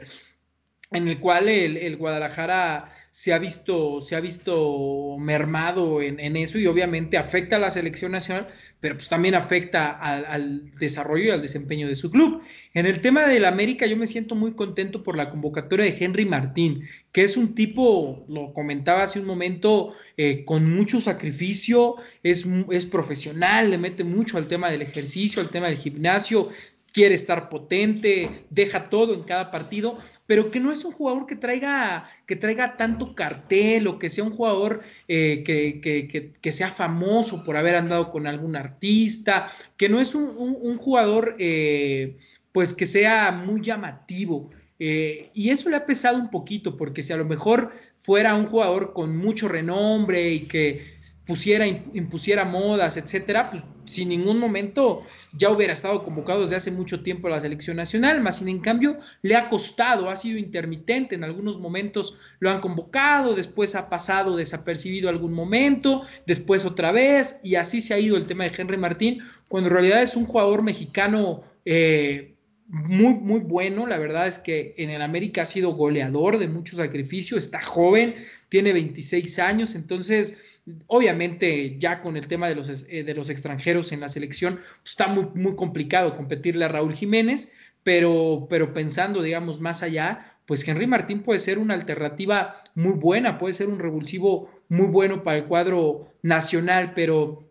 en el cual el, Guadalajara se ha visto, se ha visto mermado en, en, eso y obviamente afecta a la selección nacional, pero pues también afecta al, desarrollo y al desempeño de su club. En el tema del América, yo me siento muy contento por la convocatoria de Henry Martín, que es un tipo, lo comentaba hace un momento, eh, con mucho sacrificio, es, es profesional, le mete mucho al tema del ejercicio, al tema del gimnasio, quiere estar potente, deja todo en cada partido pero que no es un jugador que traiga, que traiga tanto cartel o que sea un jugador eh, que, sea famoso por haber andado con algún artista, que no es un, jugador eh, pues que sea muy llamativo. Eh, y eso le ha pesado un poquito, porque si a lo mejor fuera un jugador con mucho renombre y que pusiera, impusiera modas, etcétera, pues sin ningún momento ya hubiera estado convocado desde hace mucho tiempo a la selección nacional, más sin en cambio le ha costado, ha sido intermitente, en algunos momentos lo han convocado, después ha pasado desapercibido algún momento, después otra vez, y así se ha ido el tema de Henry Martín, cuando en realidad es un jugador mexicano eh, muy, muy bueno, la verdad es que en el América ha sido goleador de mucho sacrificio, está joven, tiene 26 años, entonces Obviamente, ya con el tema de los, eh, de los extranjeros en la selección, pues, está muy, muy complicado competirle a Raúl Jiménez, pero, pero pensando, digamos, más allá, pues Henry Martín puede ser una alternativa muy buena, puede ser un revulsivo muy bueno para el cuadro nacional, pero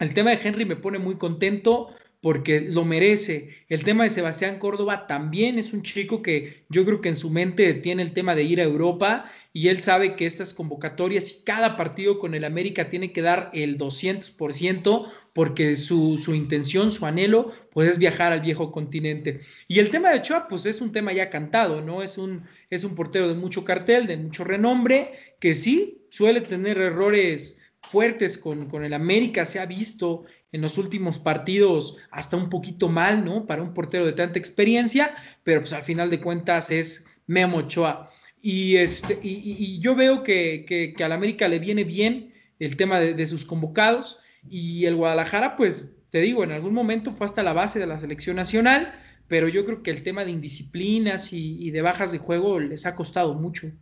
el tema de Henry me pone muy contento porque lo merece. El tema de Sebastián Córdoba también es un chico que yo creo que en su mente tiene el tema de ir a Europa y él sabe que estas convocatorias y cada partido con el América tiene que dar el 200% porque su, su, intención, su anhelo, pues es viajar al viejo continente. Y el tema de Ochoa, pues es un tema ya cantado, ¿no? Es un, es un portero de mucho cartel, de mucho renombre, que sí suele tener errores fuertes con, con el América, se ha visto en los últimos partidos hasta un poquito mal, ¿no? Para un portero de tanta experiencia, pero pues al final de cuentas es Memo Ochoa. Y, este, y, yo veo que, que, al América le viene bien el tema de, sus convocados y el Guadalajara, pues te digo, en algún momento fue hasta la base de la selección nacional, pero yo creo que el tema de indisciplinas y, y de bajas de juego les ha costado mucho.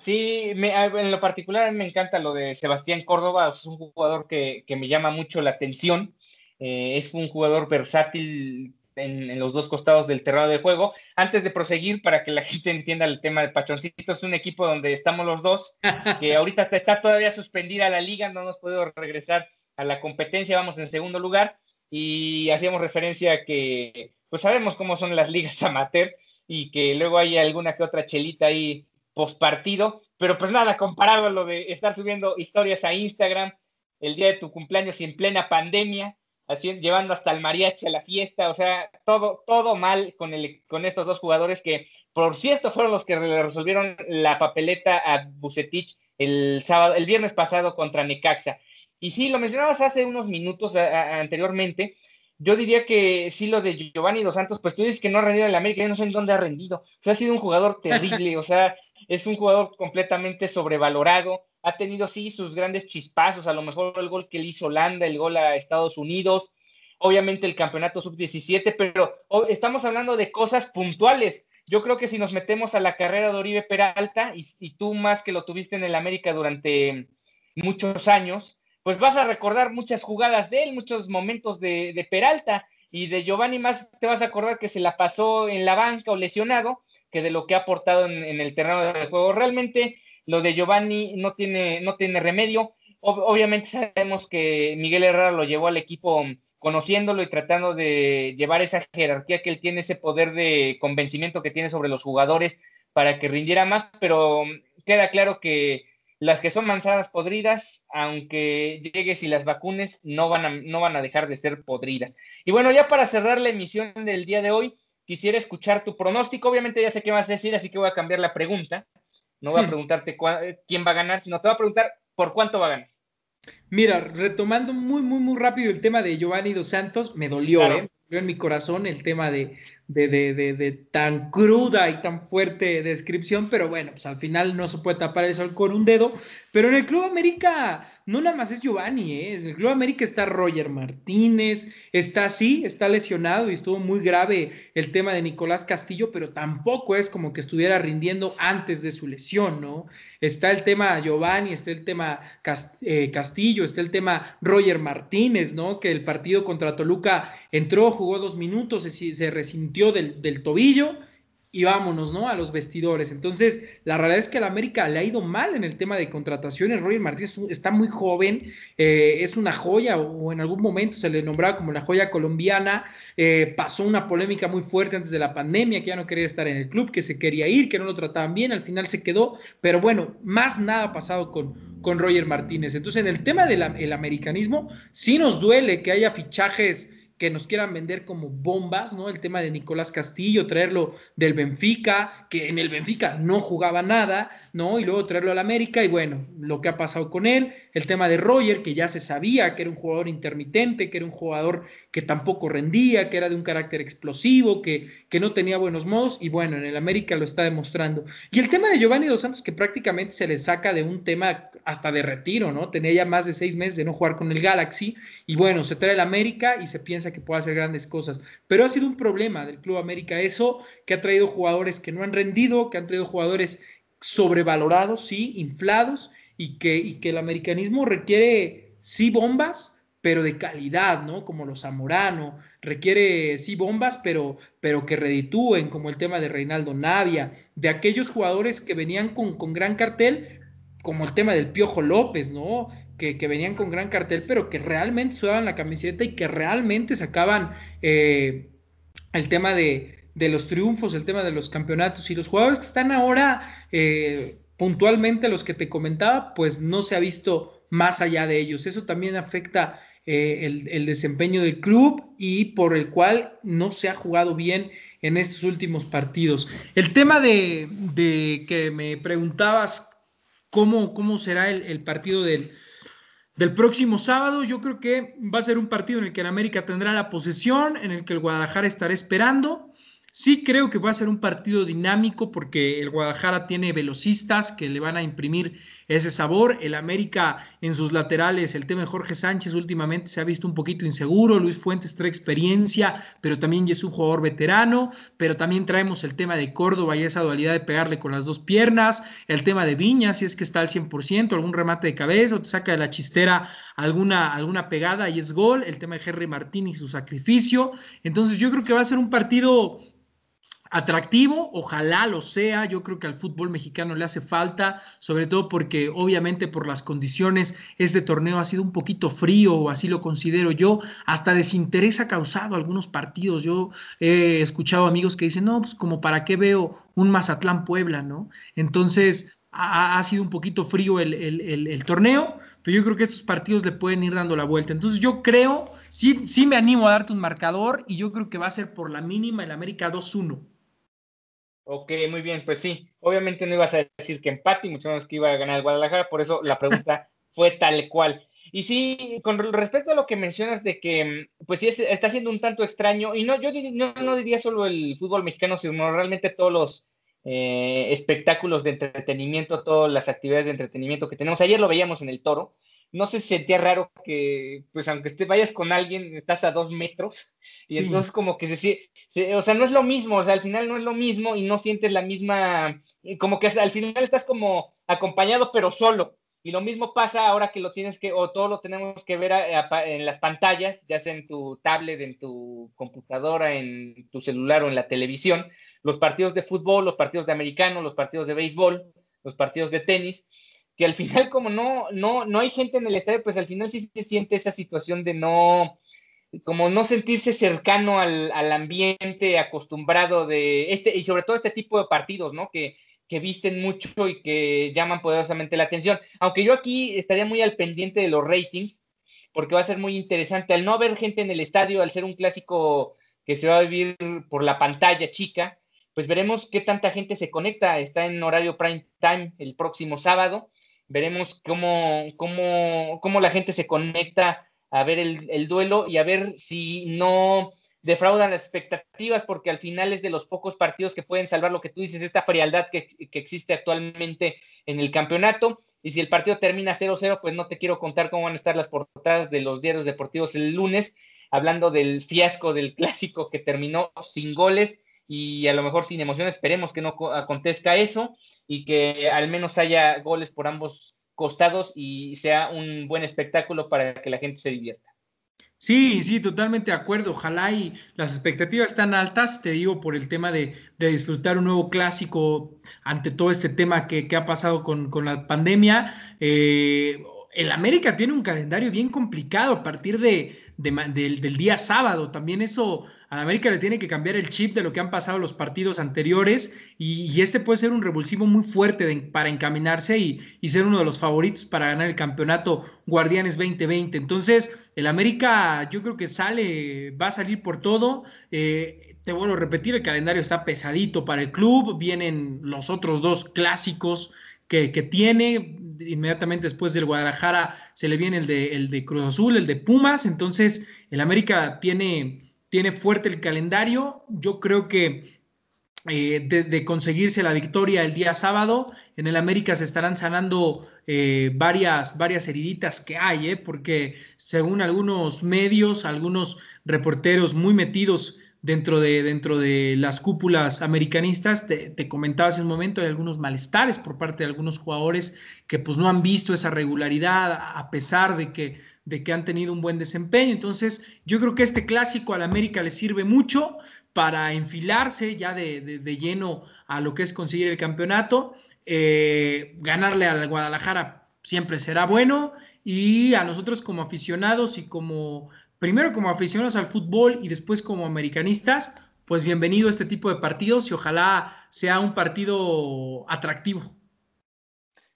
Sí, en lo particular me encanta lo de Sebastián Córdoba, es un jugador que, me llama mucho la atención, eh, es un jugador versátil en, los dos costados del terreno de juego. Antes de proseguir, para que la [laughs] gente entienda el tema de Pachoncito, es un equipo donde estamos los dos, que [laughs] ahorita está todavía suspendida la liga, no hemos podido regresar a la competencia, vamos en segundo lugar, y hacíamos referencia a que, pues sabemos cómo son las ligas [laughs] amateur, y que luego hay alguna que otra chelita ahí partido, pero pues nada, comparado a lo de estar subiendo historias a Instagram el día de tu cumpleaños y en plena pandemia, así, llevando hasta el mariachi a la fiesta, o sea, todo, todo mal con, el, con estos dos jugadores que, por cierto, fueron los que resolvieron la papeleta a Bucetich el sábado, el viernes pasado contra Necaxa. Y sí, lo mencionabas hace unos minutos anteriormente, yo diría que sí, lo de Giovanni Dos Santos, pues tú dices que no ha rendido en la América, yo no sé en dónde ha rendido. O sea, ha sido un jugador terrible, o sea, es un jugador completamente sobrevalorado, ha tenido sí sus grandes chispazos, a lo mejor el gol que le hizo Holanda, el gol a Estados Unidos, obviamente el campeonato sub-17, pero estamos hablando de cosas puntuales. Yo creo que si nos metemos a la carrera de Oribe Peralta, y, tú más que lo tuviste en el América durante muchos años, pues vas a recordar muchas jugadas de él, muchos momentos de, de Peralta, y de Giovanni más te vas a acordar que se la pasó en la banca o lesionado, que de lo que ha aportado en, el terreno de juego. Realmente lo de Giovanni no tiene, no tiene remedio. obviamente sabemos que Miguel Herrera lo llevó al equipo conociéndolo y tratando de llevar esa jerarquía que él tiene, ese poder de convencimiento que tiene sobre los jugadores para que rindiera más, pero queda claro que las que son manzanas podridas, aunque llegues y las vacunes, no van a, no van a dejar de ser podridas. Y bueno, ya para cerrar la emisión del día de hoy, quisiera escuchar tu pronóstico. Obviamente ya sé qué vas a decir, así que voy a cambiar la pregunta. No voy a hmm. preguntarte quién va a ganar, sino te voy a preguntar por cuánto va a ganar. Mira, retomando muy, muy, muy rápido el tema de Giovanni Dos Santos, me dolió, ¿eh? Me dolió en mi corazón el tema de, de, de, de, tan cruda y tan fuerte descripción, pero bueno, pues al final no se puede tapar el sol con un dedo. Pero en el Club América no nada más es Giovanni, ¿eh? en el Club América está Roger Martínez, está así, está lesionado y estuvo muy grave el tema de Nicolás Castillo, pero tampoco es como que estuviera rindiendo antes de su lesión, ¿no? Está el tema Giovanni, está el tema eh, Castillo, está el tema Roger Martínez, ¿no? Que el partido contra Toluca entró, jugó dos minutos, se, se resintió del, tobillo y vámonos, ¿no? A los vestidores. Entonces, la realidad es que a la América le ha ido mal en el tema de contrataciones. Roger Martínez está muy joven, eh, es una joya, o en algún momento se le nombraba como la joya colombiana. Eh, pasó una polémica muy fuerte antes de la pandemia, que ya no quería estar en el club, que se quería ir, que no lo trataban bien, al final se quedó. Pero bueno, más nada ha pasado con, con Roger Martínez. Entonces, en el tema del americanismo, sí nos duele que haya fichajes que nos quieran vender como bombas, ¿no? El tema de Nicolás Castillo, traerlo del Benfica, que en el Benfica no jugaba nada, ¿no? Y luego traerlo al América y bueno, lo que ha pasado con él, el tema de Roger, que ya se sabía que era un jugador intermitente, que era un jugador que tampoco rendía, que era de un carácter explosivo, que, que no tenía buenos modos y bueno, en el América lo está demostrando. Y el tema de Giovanni Dos Santos, que prácticamente se le saca de un tema hasta de retiro, ¿no? Tenía ya más de seis meses de no jugar con el Galaxy y bueno, se trae el América y se piensa que puede hacer grandes cosas. Pero ha sido un problema del Club América eso, que ha traído jugadores que no han rendido, que han traído jugadores sobrevalorados, sí, inflados, y que, y que el americanismo requiere, sí, bombas, pero de calidad, ¿no? Como los Zamorano, requiere, sí, bombas, pero, pero que reditúen, como el tema de Reinaldo Navia, de aquellos jugadores que venían con, con gran cartel, como el tema del Piojo López, ¿no? Que, venían con gran cartel, pero que realmente sudaban la camiseta y que realmente sacaban eh, el tema de, los triunfos, el tema de los campeonatos y los jugadores que están ahora eh, puntualmente, los que te comentaba, pues no se ha visto más allá de ellos. Eso también afecta eh, el, desempeño del club y por el cual no se ha jugado bien en estos últimos partidos. El tema de, que me preguntabas cómo, cómo será el, partido del, del, próximo sábado, yo creo que va a ser un partido en el que el América tendrá la posesión, en el que el Guadalajara estará esperando Sí creo que va a ser un partido dinámico porque el Guadalajara tiene velocistas que le van a imprimir ese sabor. El América en sus laterales, el tema de Jorge Sánchez últimamente se ha visto un poquito inseguro. Luis Fuentes trae experiencia, pero también es un jugador veterano. Pero también traemos el tema de Córdoba y esa dualidad de pegarle con las dos piernas. El tema de Viña, si es que está al 100%, algún remate de cabeza o te saca de la chistera alguna, alguna pegada y es gol. El tema de Henry Martín y su sacrificio. Entonces yo creo que va a ser un partido atractivo, ojalá lo sea, yo creo que al fútbol mexicano le hace falta, sobre todo porque obviamente por las condiciones este torneo ha sido un poquito frío, así lo considero yo, hasta desinterés ha causado algunos partidos, yo he escuchado amigos que dicen, no, pues como para qué veo un Mazatlán Puebla, ¿no? Entonces... Ha, sido un poquito frío el, el, torneo, pero yo creo que estos partidos le pueden ir dando la vuelta. Entonces yo creo, sí, sí me animo a darte un marcador y yo creo que va a ser por la mínima el América 2-1. Ok, muy bien, pues sí, obviamente no ibas a decir que empate y mucho menos que iba a ganar el Guadalajara, por eso la pregunta [laughs] fue tal cual. Y sí, con respecto a lo que mencionas de que, pues sí, está siendo un tanto extraño, y no, yo no, diría solo el fútbol mexicano, sino realmente todos los eh, espectáculos de entretenimiento, todas las actividades de entretenimiento que tenemos. Ayer lo veíamos en el toro, no se sentía raro que, pues aunque te vayas con alguien, estás a dos metros, y entonces como que se, se, o sea, no es lo mismo, o sea, al final no es lo mismo y no sientes la misma, como que al final estás como acompañado pero solo. Y lo mismo pasa ahora que lo tienes que, o todo lo tenemos que ver en las pantallas, ya sea en tu tablet, en tu computadora, en tu celular o en la televisión, los partidos de fútbol, los partidos de americano, los partidos de béisbol, los partidos de tenis, que al final como no, no, no hay gente en el estadio, pues al final sí se siente esa situación de no, como no sentirse cercano al, ambiente acostumbrado de este, y sobre todo este tipo de partidos, ¿no? Que, que visten mucho y que llaman poderosamente la atención. Aunque yo aquí estaría muy al pendiente de los ratings, porque va a ser muy interesante. Al no haber gente en el estadio, al ser un clásico que se va a vivir por la pantalla chica, pues veremos qué tanta gente se conecta. Está en horario prime time el próximo sábado veremos cómo, cómo, cómo la gente se conecta a ver el, duelo y a ver si no defraudan las expectativas, porque al final es de los pocos partidos que pueden salvar lo que tú dices, esta frialdad que, existe actualmente en el campeonato. Y si el partido termina 0-0, pues no te quiero contar cómo van a estar las portadas de los diarios deportivos el lunes, hablando del fiasco del clásico que terminó sin goles y a lo mejor sin emoción. Esperemos que no acontezca eso y que al menos haya goles por ambos costados y sea un buen espectáculo para que la gente se divierta. Sí, sí, totalmente de acuerdo. Ojalá y las expectativas están altas, te digo, por el tema de, disfrutar un nuevo clásico ante todo este tema que, ha pasado con, la pandemia. Eh, el América tiene un calendario bien complicado a partir de, del, día sábado. También eso a América le tiene que cambiar el chip de lo que han pasado los partidos anteriores y, este puede ser un revulsivo muy fuerte para encaminarse y, ser uno de los favoritos para ganar el campeonato Guardianes 2020. Entonces, el América yo creo que sale, va a salir por todo. Eh, te vuelvo a repetir, el calendario está pesadito para el club, vienen los otros dos clásicos que, tiene. Inmediatamente después del Guadalajara se le viene el de, el de Cruz Azul, el de Pumas. Entonces, el América tiene, tiene fuerte el calendario. Yo creo que eh, de, conseguirse la victoria el día sábado, en el América se estarán sanando eh, varias, varias heriditas que hay, eh, porque según algunos medios, algunos reporteros muy metidos dentro de, dentro de las cúpulas americanistas. Te, comentaba hace un momento, hay algunos malestares por parte de algunos jugadores que pues no han visto esa regularidad a pesar de que, de que han tenido un buen desempeño. Entonces yo creo que este clásico al América le sirve mucho para enfilarse ya de, lleno a lo que es conseguir el campeonato. Eh, ganarle al Guadalajara siempre será bueno y a nosotros como aficionados y como, primero como aficionados al fútbol y después como americanistas, pues bienvenido a este tipo de partidos y ojalá sea un partido atractivo.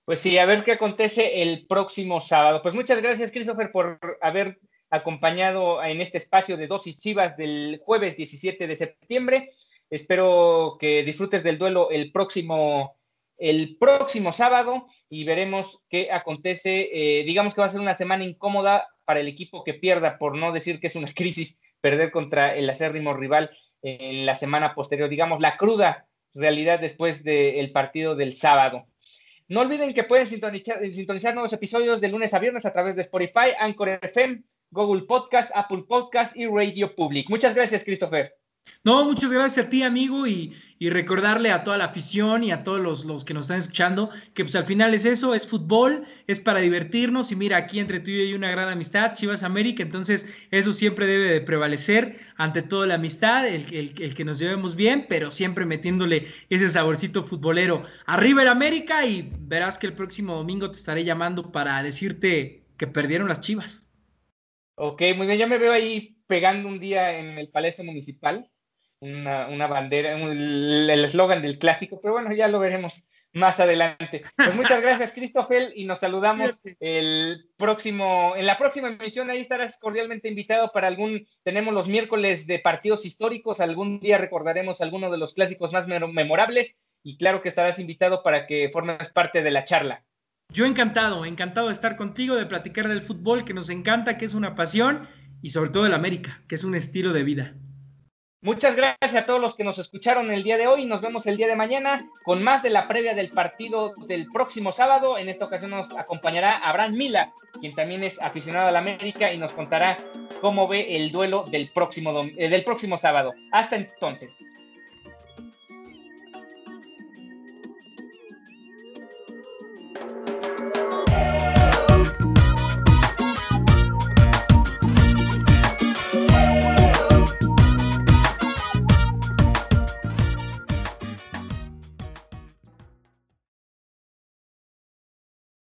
Pues sí, a ver qué acontece el próximo sábado. Pues muchas gracias, Christopher, por haber acompañado en este espacio de dosis chivas del jueves 17 de septiembre. Espero que disfrutes del duelo el próximo, el próximo sábado y veremos qué acontece. Eh, digamos que va a ser una semana incómoda para el equipo que pierda, por no decir que es una [laughs] crisis, perder contra el acérrimo rival en la semana posterior, digamos, la cruda realidad después del partido del sábado. No olviden que pueden sintonizar, sintonizar, nuevos episodios de lunes a viernes a través de Spotify, Anchor FM, Google Podcast, Apple Podcast y Radio Public. Muchas gracias, Christopher. No, muchas gracias a ti, amigo, y, recordarle a toda la afición y a todos los, que nos están escuchando que pues al final es eso, es fútbol, es para divertirnos y mira, aquí entre tú y yo hay una gran amistad, Chivas América, entonces eso siempre debe de prevalecer ante todo la amistad, el, el, que nos llevemos bien, pero siempre metiéndole ese saborcito futbolero. Arriba el América y verás que el próximo domingo te estaré llamando para decirte que perdieron las Chivas. Ok, muy bien, ya me veo ahí pegando un día en el Palacio Municipal una, bandera, el eslogan del clásico, pero bueno, ya lo veremos más adelante. Pues muchas gracias, Christopher, y nos saludamos el próximo, en la próxima emisión, ahí estarás cordialmente invitado para algún, tenemos los miércoles de partidos históricos, algún día recordaremos alguno de los clásicos más memorables, y claro que estarás invitado para que formes parte de la charla. Yo encantado, encantado de estar contigo, de platicar del fútbol, que nos encanta, que es una pasión, y sobre todo el América, que es un estilo de vida. Muchas gracias a todos los que nos escucharon el día de hoy. Nos vemos el día de mañana con más de la previa del partido del próximo sábado. En esta ocasión nos acompañará Abraham Mila, quien también es aficionado a la América y nos contará cómo ve el duelo del próximo, eh, del próximo sábado. Hasta entonces.